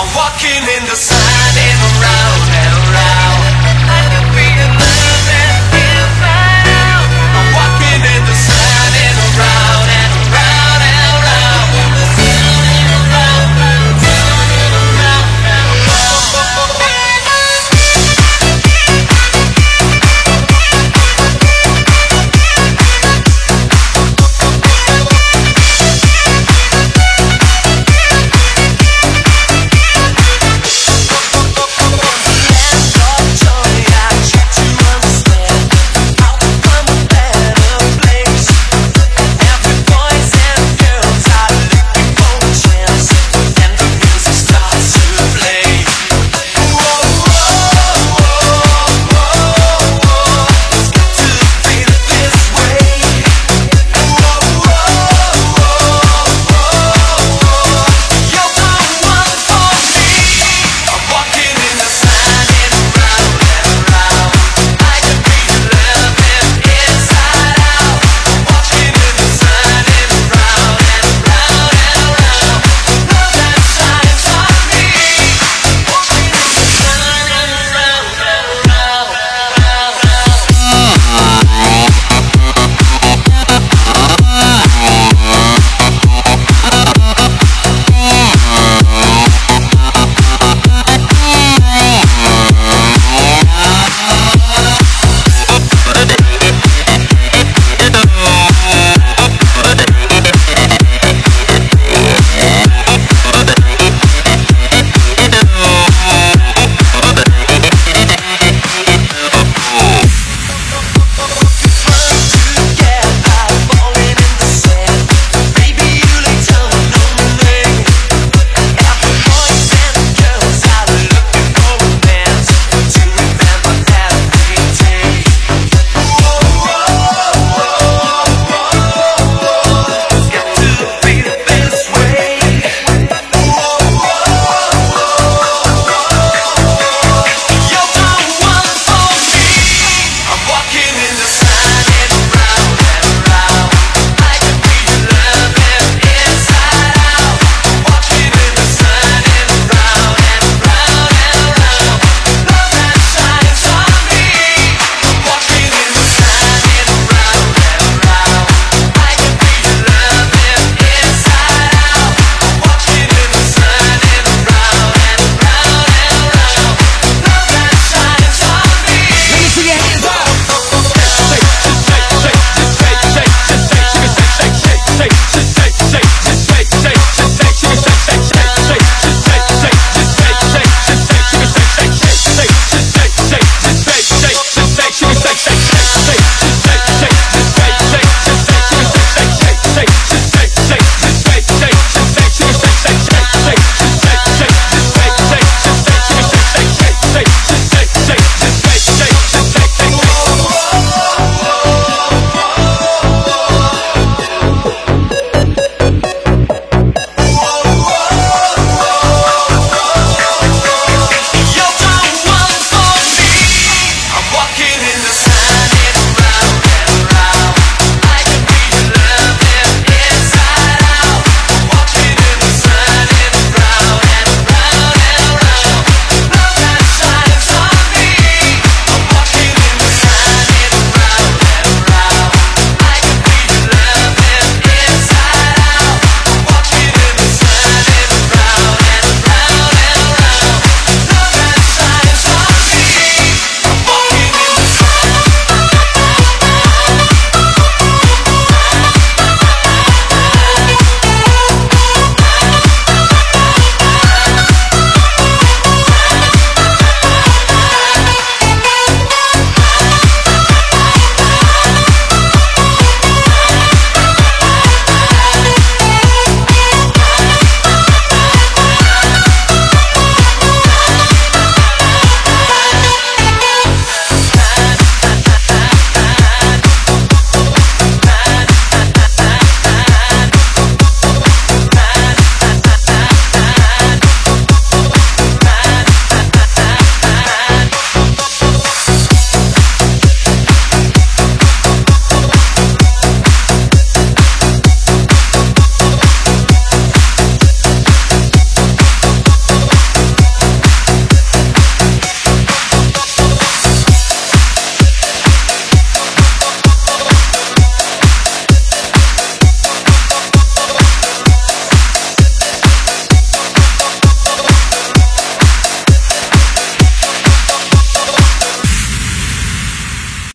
I'm walking in the sand and the rain.